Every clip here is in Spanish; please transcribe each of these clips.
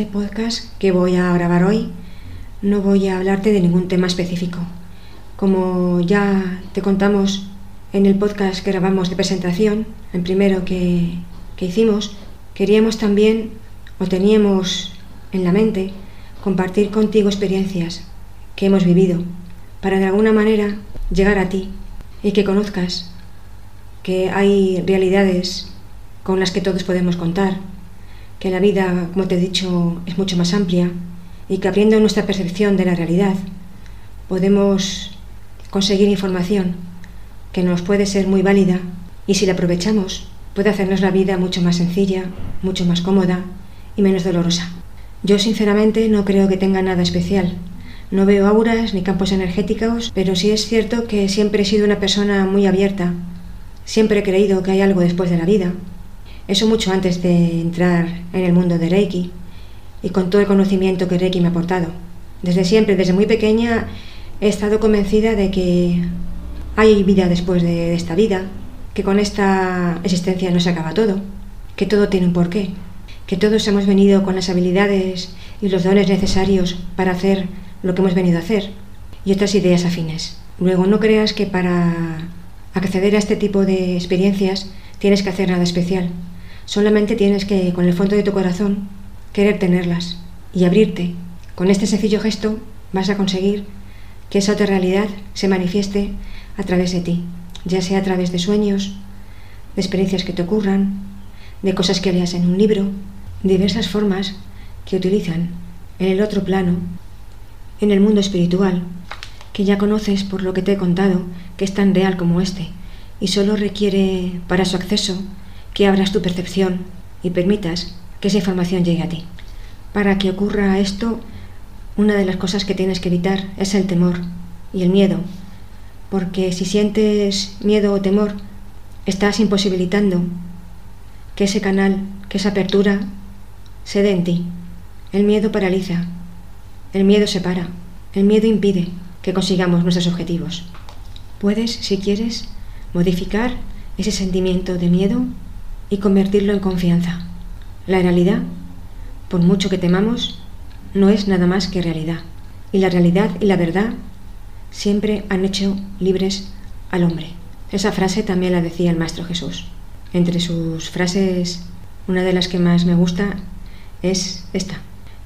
este podcast que voy a grabar hoy no voy a hablarte de ningún tema específico. Como ya te contamos en el podcast que grabamos de presentación, el primero que, que hicimos, queríamos también o teníamos en la mente compartir contigo experiencias que hemos vivido para de alguna manera llegar a ti y que conozcas que hay realidades con las que todos podemos contar, que la vida, como te he dicho, es mucho más amplia y que abriendo nuestra percepción de la realidad podemos conseguir información que nos puede ser muy válida y si la aprovechamos puede hacernos la vida mucho más sencilla, mucho más cómoda y menos dolorosa. Yo sinceramente no creo que tenga nada especial. No veo auras ni campos energéticos, pero sí es cierto que siempre he sido una persona muy abierta. Siempre he creído que hay algo después de la vida. Eso mucho antes de entrar en el mundo de Reiki y con todo el conocimiento que Reiki me ha aportado. Desde siempre, desde muy pequeña, he estado convencida de que hay vida después de esta vida, que con esta existencia no se acaba todo, que todo tiene un porqué, que todos hemos venido con las habilidades y los dones necesarios para hacer lo que hemos venido a hacer y otras ideas afines. Luego, no creas que para acceder a este tipo de experiencias tienes que hacer nada especial. Solamente tienes que, con el fondo de tu corazón, querer tenerlas y abrirte. Con este sencillo gesto vas a conseguir que esa otra realidad se manifieste a través de ti, ya sea a través de sueños, de experiencias que te ocurran, de cosas que leas en un libro, diversas formas que utilizan en el otro plano, en el mundo espiritual, que ya conoces por lo que te he contado, que es tan real como este, y solo requiere para su acceso que abras tu percepción y permitas que esa información llegue a ti. Para que ocurra esto, una de las cosas que tienes que evitar es el temor y el miedo, porque si sientes miedo o temor, estás imposibilitando que ese canal, que esa apertura Sede en ti. El miedo paraliza. El miedo separa. El miedo impide que consigamos nuestros objetivos. Puedes, si quieres, modificar ese sentimiento de miedo y convertirlo en confianza. La realidad, por mucho que temamos, no es nada más que realidad. Y la realidad y la verdad siempre han hecho libres al hombre. Esa frase también la decía el Maestro Jesús. Entre sus frases, una de las que más me gusta es esta.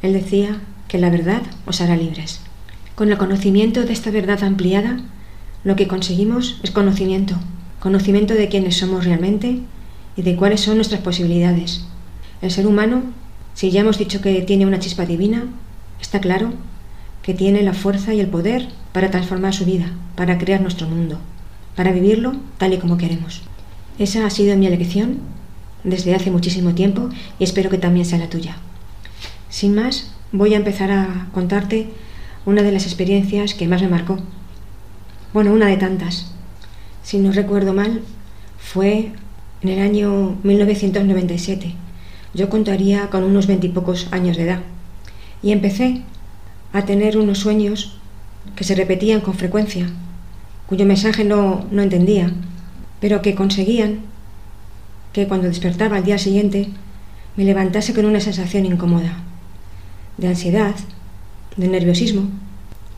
Él decía que la verdad os hará libres. Con el conocimiento de esta verdad ampliada, lo que conseguimos es conocimiento, conocimiento de quiénes somos realmente y de cuáles son nuestras posibilidades. El ser humano, si ya hemos dicho que tiene una chispa divina, está claro que tiene la fuerza y el poder para transformar su vida, para crear nuestro mundo, para vivirlo tal y como queremos. Esa ha sido mi elección desde hace muchísimo tiempo y espero que también sea la tuya. Sin más, voy a empezar a contarte una de las experiencias que más me marcó. Bueno, una de tantas. Si no recuerdo mal, fue en el año 1997. Yo contaría con unos veintipocos años de edad. Y empecé a tener unos sueños que se repetían con frecuencia, cuyo mensaje no, no entendía, pero que conseguían que cuando despertaba al día siguiente me levantase con una sensación incómoda, de ansiedad, de nerviosismo,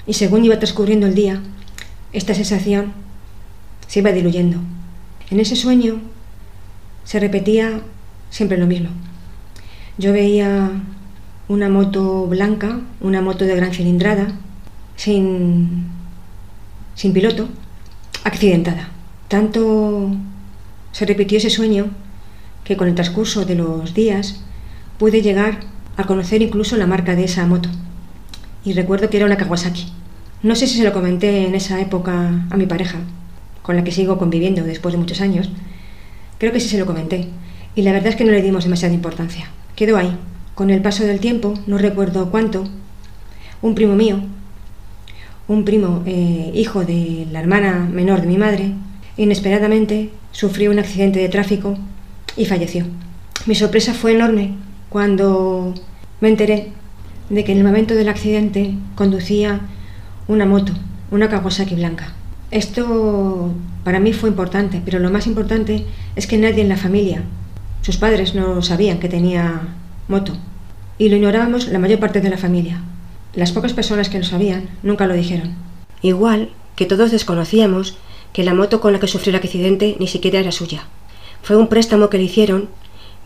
y según iba transcurriendo el día, esta sensación se iba diluyendo. En ese sueño se repetía siempre lo mismo. Yo veía una moto blanca, una moto de gran cilindrada, sin, sin piloto, accidentada. Tanto se repitió ese sueño que con el transcurso de los días pude llegar a conocer incluso la marca de esa moto. Y recuerdo que era una Kawasaki. No sé si se lo comenté en esa época a mi pareja, con la que sigo conviviendo después de muchos años. Creo que sí se lo comenté. Y la verdad es que no le dimos demasiada importancia. Quedó ahí. Con el paso del tiempo, no recuerdo cuánto, un primo mío, un primo eh, hijo de la hermana menor de mi madre, inesperadamente sufrió un accidente de tráfico y falleció. Mi sorpresa fue enorme cuando me enteré de que en el momento del accidente conducía una moto, una Kawasaki blanca. Esto para mí fue importante, pero lo más importante es que nadie en la familia, sus padres no sabían que tenía moto. y lo ignorábamos la mayor parte de la familia. Las pocas personas que lo sabían nunca lo dijeron. Igual que todos desconocíamos que la moto con la que sufrió el accidente ni siquiera era suya. Fue un préstamo que le hicieron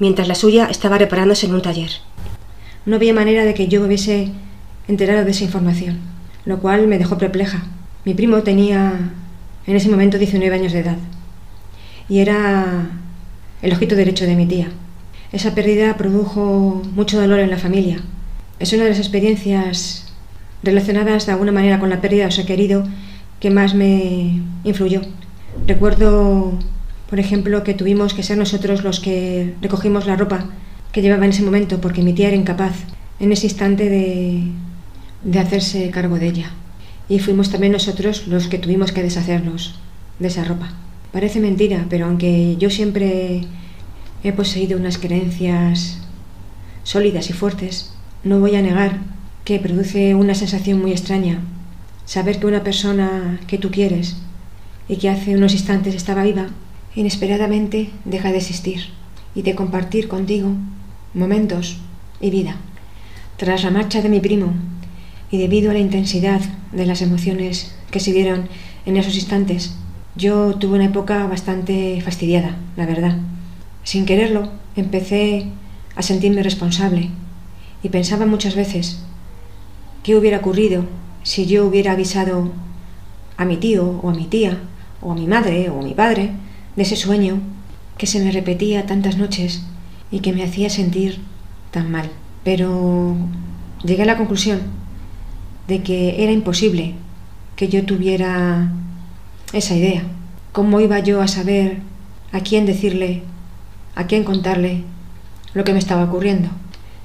mientras la suya estaba reparándose en un taller. No había manera de que yo me hubiese enterado de esa información, lo cual me dejó perpleja. Mi primo tenía en ese momento 19 años de edad y era el ojito derecho de mi tía. Esa pérdida produjo mucho dolor en la familia. Es una de las experiencias relacionadas de alguna manera con la pérdida de su querido que más me influyó. Recuerdo, por ejemplo, que tuvimos que ser nosotros los que recogimos la ropa que llevaba en ese momento porque mi tía era incapaz en ese instante de, de hacerse cargo de ella. Y fuimos también nosotros los que tuvimos que deshacernos de esa ropa. Parece mentira, pero aunque yo siempre he poseído unas creencias sólidas y fuertes, no voy a negar que produce una sensación muy extraña saber que una persona que tú quieres y que hace unos instantes estaba viva, inesperadamente deja de existir y de compartir contigo momentos y vida. Tras la marcha de mi primo y debido a la intensidad de las emociones que se dieron en esos instantes, yo tuve una época bastante fastidiada, la verdad. Sin quererlo, empecé a sentirme responsable y pensaba muchas veces qué hubiera ocurrido si yo hubiera avisado a mi tío o a mi tía o a mi madre o a mi padre de ese sueño que se me repetía tantas noches y que me hacía sentir tan mal. Pero llegué a la conclusión de que era imposible que yo tuviera esa idea. ¿Cómo iba yo a saber a quién decirle a quién contarle lo que me estaba ocurriendo.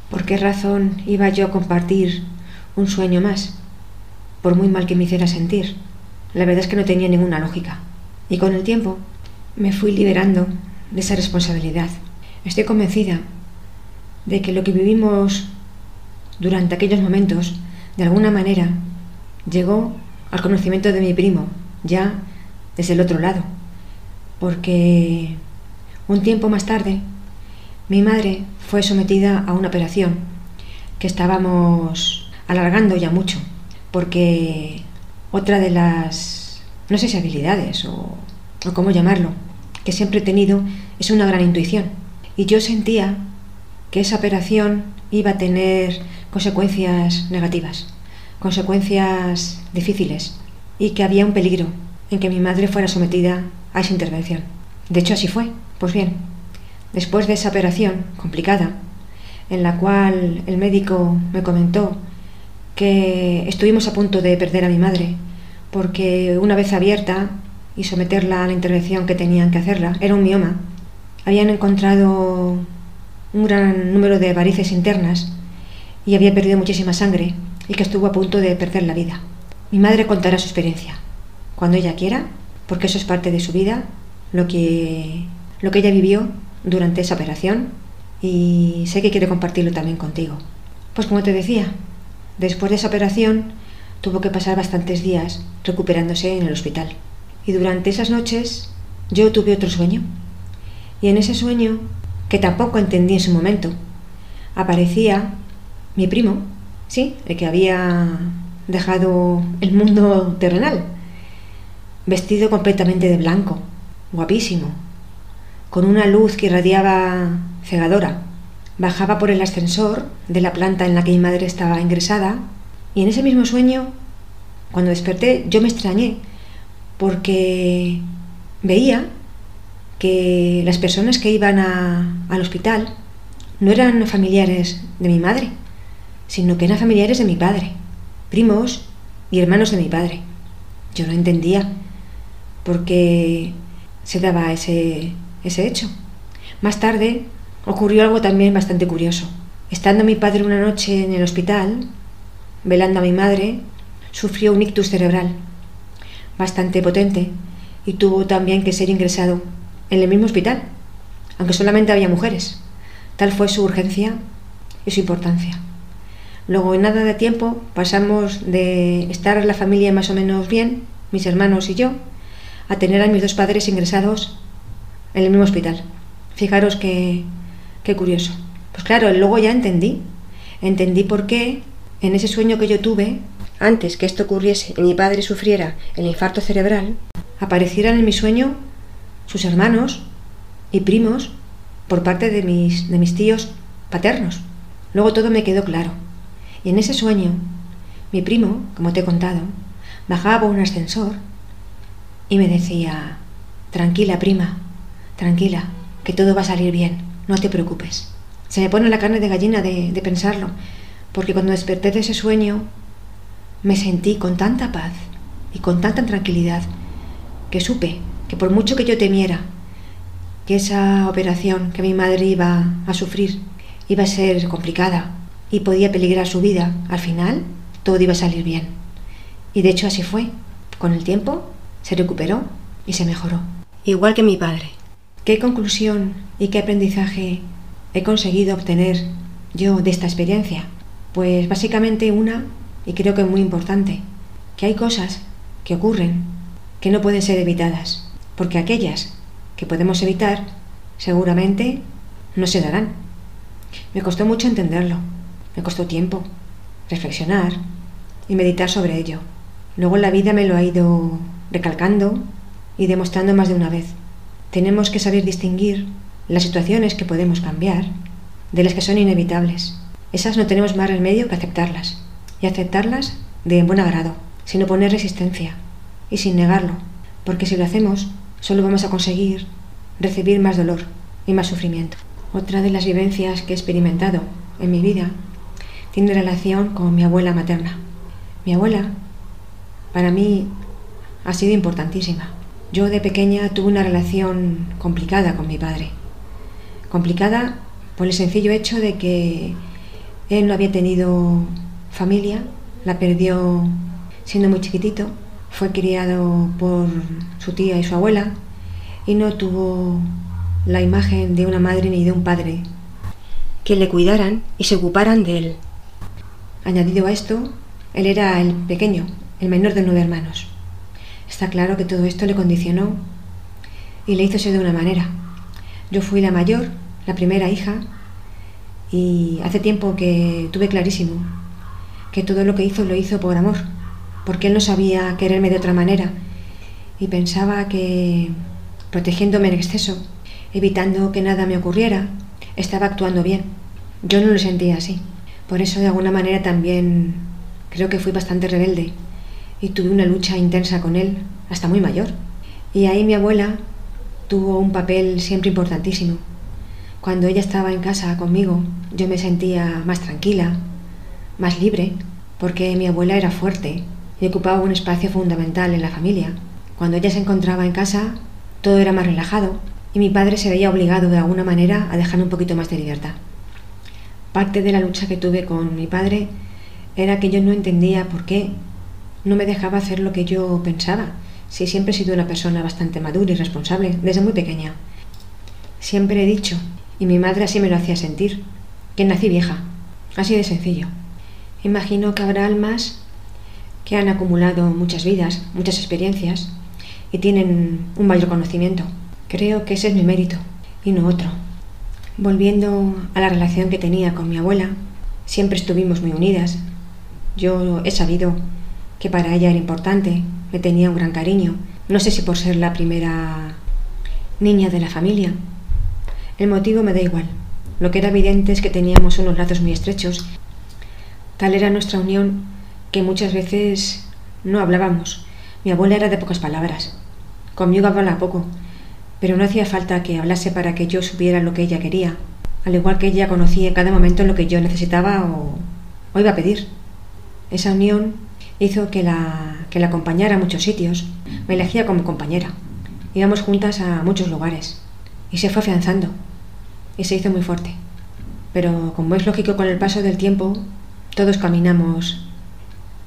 ¿Por qué razón iba yo a compartir un sueño más? Por muy mal que me hiciera sentir. La verdad es que no tenía ninguna lógica. Y con el tiempo me fui liberando de esa responsabilidad. Estoy convencida de que lo que vivimos durante aquellos momentos, de alguna manera, llegó al conocimiento de mi primo, ya desde el otro lado. Porque un tiempo más tarde, mi madre fue sometida a una operación que estábamos alargando ya mucho, porque otra de las, no sé si habilidades o, o cómo llamarlo, que siempre he tenido es una gran intuición. Y yo sentía que esa operación iba a tener consecuencias negativas, consecuencias difíciles, y que había un peligro en que mi madre fuera sometida a esa intervención. De hecho, así fue. Pues bien, después de esa operación complicada, en la cual el médico me comentó que estuvimos a punto de perder a mi madre, porque una vez abierta y someterla a la intervención que tenían que hacerla, era un mioma, habían encontrado un gran número de varices internas y había perdido muchísima sangre y que estuvo a punto de perder la vida. Mi madre contará su experiencia, cuando ella quiera, porque eso es parte de su vida, lo que lo que ella vivió durante esa operación y sé que quiere compartirlo también contigo. Pues como te decía, después de esa operación tuvo que pasar bastantes días recuperándose en el hospital. Y durante esas noches yo tuve otro sueño. Y en ese sueño, que tampoco entendí en su momento, aparecía mi primo, sí, el que había dejado el mundo terrenal, vestido completamente de blanco, guapísimo, con una luz que irradiaba cegadora. Bajaba por el ascensor de la planta en la que mi madre estaba ingresada y en ese mismo sueño, cuando desperté, yo me extrañé porque veía que las personas que iban al hospital no eran familiares de mi madre, sino que eran familiares de mi padre, primos y hermanos de mi padre. Yo no entendía por qué se daba ese, ese hecho. Más tarde ocurrió algo también bastante curioso. Estando mi padre una noche en el hospital, velando a mi madre, sufrió un ictus cerebral bastante potente y tuvo también que ser ingresado en el mismo hospital, aunque solamente había mujeres. Tal fue su urgencia y su importancia. Luego, en nada de tiempo, pasamos de estar la familia más o menos bien, mis hermanos y yo, a tener a mis dos padres ingresados en el mismo hospital. Fijaros qué, qué curioso. Pues claro, luego ya entendí. entendí por qué en ese sueño que yo tuve, antes que esto ocurriese y mi padre sufriera el infarto cerebral, aparecieran en mi sueño sus hermanos y primos por parte de mis, de mis tíos paternos. Luego todo me quedó claro. Y en ese sueño, mi primo, como te he contado, bajaba por un ascensor y me decía, tranquila prima, tranquila, que todo va a salir bien, no te preocupes. Se me pone la carne de gallina de, de pensarlo, porque cuando desperté de ese sueño me sentí con tanta paz y con tanta tranquilidad que supe que por mucho que yo temiera que esa operación que mi madre iba a sufrir iba a ser complicada y podía peligrar su vida, al final todo iba a salir bien. Y de hecho así fue. Con el tiempo se recuperó y se mejoró. Igual que mi padre. ¿Qué conclusión y qué aprendizaje he conseguido obtener yo de esta experiencia? Pues básicamente una, y creo que muy importante, que hay cosas que ocurren que no pueden ser evitadas, porque aquellas que podemos evitar seguramente no se darán. Me costó mucho entenderlo, me costó tiempo, reflexionar y meditar sobre ello. Luego la vida me lo ha ido recalcando y demostrando más de una vez. Tenemos que saber distinguir las situaciones que podemos cambiar de las que son inevitables. Esas no tenemos más remedio que aceptarlas. Y aceptarlas de buen agrado, sin oponer resistencia y sin negarlo, porque si lo hacemos, solo vamos a conseguir recibir más dolor y más sufrimiento. Otra de las vivencias que he experimentado en mi vida tiene relación con mi abuela materna. Mi abuela, para mí, ha sido importantísima. Yo de pequeña tuve una relación complicada con mi padre. Complicada por el sencillo hecho de que él no había tenido familia, la perdió siendo muy chiquitito, fue criado por su tía y su abuela y no tuvo la imagen de una madre ni de un padre que le cuidaran y se ocuparan de él. Añadido a esto, él era el pequeño, el menor de nueve hermanos. Está claro que todo esto le condicionó y le hizo ser de una manera. Yo fui la mayor, la primera hija, y hace tiempo que tuve clarísimo que todo lo que hizo lo hizo por amor, porque él no sabía quererme de otra manera y pensaba que protegiéndome en exceso, evitando que nada me ocurriera, estaba actuando bien. Yo no lo sentía así. Por eso de alguna manera también creo que fui bastante rebelde y tuve una lucha intensa con él hasta muy mayor. Y ahí mi abuela tuvo un papel siempre importantísimo. Cuando ella estaba en casa conmigo, yo me sentía más tranquila, más libre, porque mi abuela era fuerte y ocupaba un espacio fundamental en la familia. Cuando ella se encontraba en casa, todo era más relajado y mi padre se veía obligado de alguna manera a dejarme un poquito más de libertad. Parte de la lucha que tuve con mi padre era que yo no entendía por qué no me dejaba hacer lo que yo pensaba, si siempre he sido una persona bastante madura y responsable desde muy pequeña. Siempre he dicho, y mi madre así me lo hacía sentir, que nací vieja, así de sencillo. Imagino que habrá almas que han acumulado muchas vidas, muchas experiencias y tienen un mayor conocimiento. Creo que ese es mi mérito y no otro. Volviendo a la relación que tenía con mi abuela, siempre estuvimos muy unidas. Yo he sabido que para ella era importante, me tenía un gran cariño. No sé si por ser la primera niña de la familia. El motivo me da igual. Lo que era evidente es que teníamos unos lazos muy estrechos. Tal era nuestra unión que muchas veces no hablábamos. Mi abuela era de pocas palabras. Conmigo hablaba poco, pero no hacía falta que hablase para que yo supiera lo que ella quería, al igual que ella conocía en cada momento lo que yo necesitaba o, o iba a pedir. Esa unión hizo que la, que la acompañara a muchos sitios, me elegía como compañera. Íbamos juntas a muchos lugares y se fue afianzando y se hizo muy fuerte. Pero como es lógico con el paso del tiempo, todos caminamos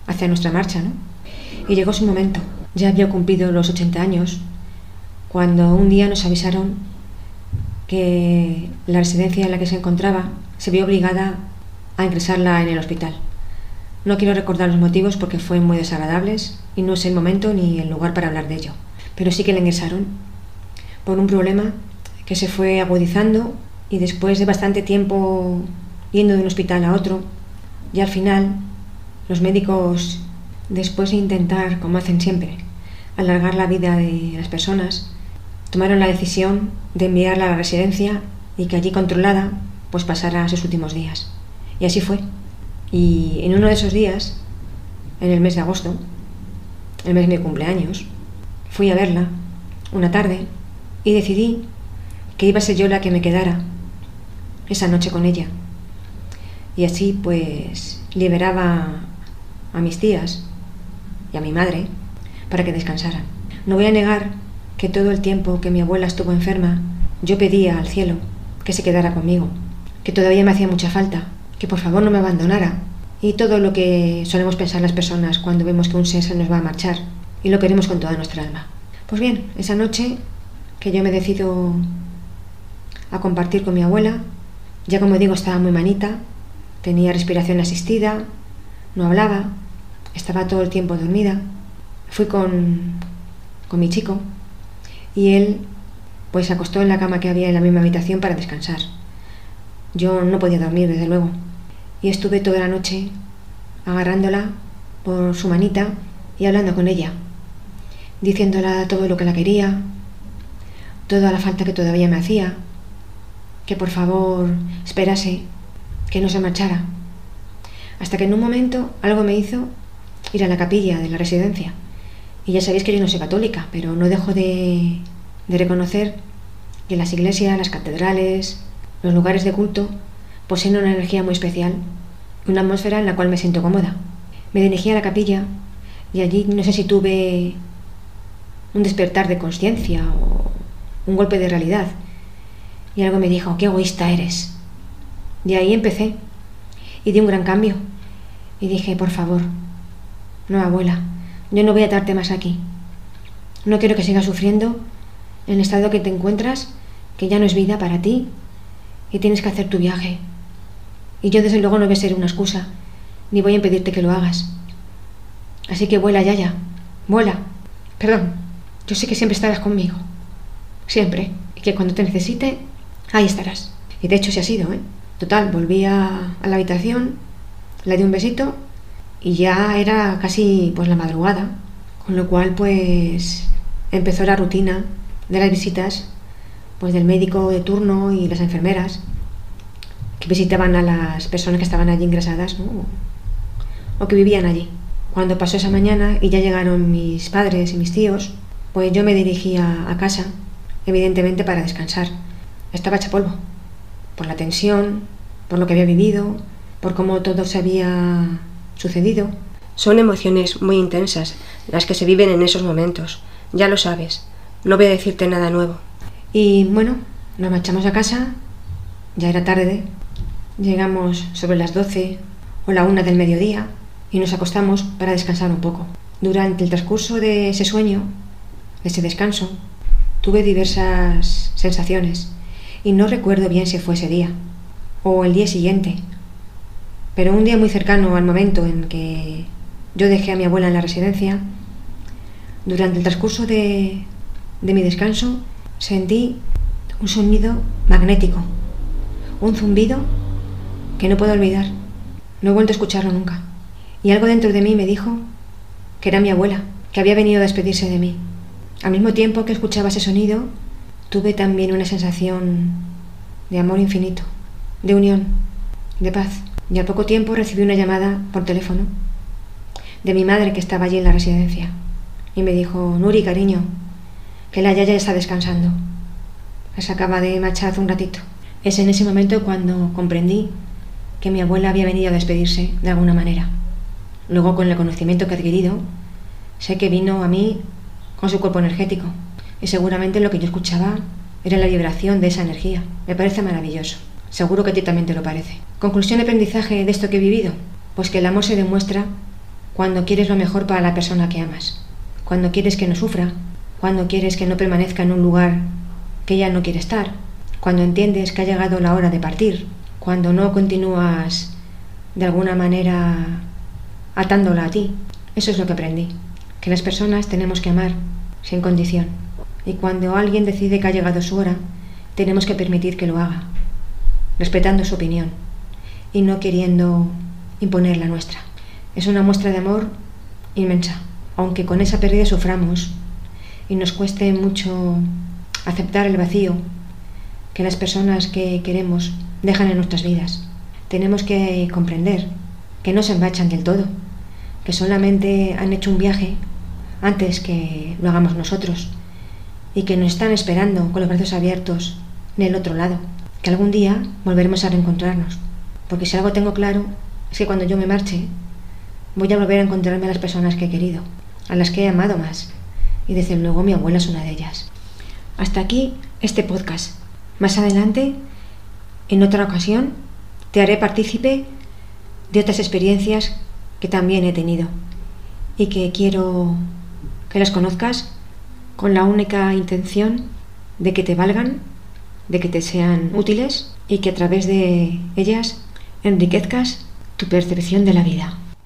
hacia nuestra marcha, ¿no? Y llegó su momento. Ya había cumplido los 80 años cuando un día nos avisaron que la residencia en la que se encontraba se vio obligada a ingresarla en el hospital. No quiero recordar los motivos porque fueron muy desagradables y no es el momento ni el lugar para hablar de ello. Pero sí que la ingresaron por un problema que se fue agudizando y después de bastante tiempo yendo de un hospital a otro, Y al final, los médicos, después de intentar, como hacen siempre, alargar la vida de las personas, tomaron la decisión de enviarla a la residencia y que allí controlada, pues pasara sus últimos días. Y así fue. Y en uno de esos días, en el mes de agosto, el mes de mi cumpleaños, fui a verla una tarde y decidí que iba a ser yo la que me quedara esa noche con ella. Y así pues liberaba a mis tías y a mi madre para que descansaran. No voy a negar que todo el tiempo que mi abuela estuvo enferma, yo pedía al cielo que se quedara conmigo, que todavía me hacía mucha falta, que por favor no me abandonara. Y todo lo que solemos pensar las personas cuando vemos que un ser se nos va a marchar y lo queremos con toda nuestra alma. Pues bien, esa noche que yo me decido a compartir con mi abuela, ya como digo estaba muy manita, tenía respiración asistida, no hablaba, estaba todo el tiempo dormida. Fui con, con mi chico y él pues se acostó en la cama que había en la misma habitación para descansar. Yo no podía dormir, desde luego, y estuve toda la noche agarrándola por su manita y hablando con ella, diciéndola todo lo que la quería, toda la falta que todavía me hacía, que por favor esperase, que no se marchara. Hasta que en un momento algo me hizo ir a la capilla de la residencia. Y ya sabéis que yo no soy católica, pero no dejo de, reconocer que las iglesias, las catedrales, los lugares de culto poseen una energía muy especial, una atmósfera en la cual me siento cómoda. Me dirigí a la capilla y allí no sé si tuve un despertar de conciencia o un golpe de realidad. Y algo me dijo, qué egoísta eres. De ahí empecé y di un gran cambio. Y dije, por favor, no abuela, yo no voy a darte más aquí. No quiero que sigas sufriendo en el estado que te encuentras, que ya no es vida para ti y tienes que hacer tu viaje. Y yo desde luego no voy a ser una excusa, ni voy a impedirte que lo hagas. Así que vuela, Yaya, vuela. Perdón, yo sé que siempre estarás conmigo. Siempre. Y que cuando te necesite, ahí estarás. Y de hecho se ha sido, ¿eh? Total, volví a, a la habitación, le di un besito y ya era casi pues la madrugada. Con lo cual pues empezó la rutina de las visitas pues del médico de turno y las enfermeras que visitaban a las personas que estaban allí ingresadas o que vivían allí. Cuando pasó esa mañana y ya llegaron mis padres y mis tíos, pues yo me dirigía a casa, evidentemente para descansar. Estaba hecha polvo, por la tensión, por lo que había vivido, por cómo todo se había sucedido. Son emociones muy intensas las que se viven en esos momentos, ya lo sabes, no voy a decirte nada nuevo. Y bueno, nos marchamos a casa, ya era tarde, llegamos sobre las 12 o la una del mediodía y nos acostamos para descansar un poco. Durante el transcurso de ese sueño, de ese descanso, tuve diversas sensaciones y no recuerdo bien si fue ese día o el día siguiente, pero un día muy cercano al momento en que yo dejé a mi abuela en la residencia, durante el transcurso de, de mi descanso, sentí un sonido magnético, un zumbido que no puedo olvidar. No he vuelto a escucharlo nunca. Y algo dentro de mí me dijo que era mi abuela, que había venido a despedirse de mí. Al mismo tiempo que escuchaba ese sonido, tuve también una sensación de amor infinito, de unión, de paz. Y al poco tiempo recibí una llamada por teléfono de mi madre que estaba allí en la residencia. Y me dijo, Nuri, cariño, que la Yaya está descansando. Se acaba de hace un ratito. Es en ese momento cuando comprendí que mi abuela había venido a despedirse de alguna manera. Luego, con el conocimiento que he adquirido, sé que vino a mí con su cuerpo energético. Y seguramente lo que yo escuchaba era la vibración de esa energía. Me parece maravilloso. Seguro que a ti también te lo parece. Conclusión de aprendizaje de esto que he vivido. Pues que el amor se demuestra cuando quieres lo mejor para la persona que amas. Cuando quieres que no sufra. Cuando quieres que no permanezca en un lugar que ella no quiere estar. Cuando entiendes que ha llegado la hora de partir. Cuando no continúas de alguna manera atándola a ti. Eso es lo que aprendí. Que las personas tenemos que amar sin condición. Y cuando alguien decide que ha llegado su hora, tenemos que permitir que lo haga, respetando su opinión y no queriendo imponer la nuestra. Es una muestra de amor inmensa, aunque con esa pérdida suframos y nos cueste mucho aceptar el vacío que las personas que queremos dejan en nuestras vidas. Tenemos que comprender que no se embachan del todo, que solamente han hecho un viaje antes que lo hagamos nosotros y que nos están esperando con los brazos abiertos en el otro lado, que algún día volveremos a reencontrarnos. Porque si algo tengo claro es que cuando yo me marche voy a volver a encontrarme a las personas que he querido, a las que he amado más. Y desde luego mi abuela es una de ellas. Hasta aquí este podcast. Más adelante, en otra ocasión, te haré partícipe de otras experiencias que también he tenido y que quiero que las conozcas con la única intención de que te valgan, de que te sean útiles y que a través de ellas enriquezcas tu percepción de la vida.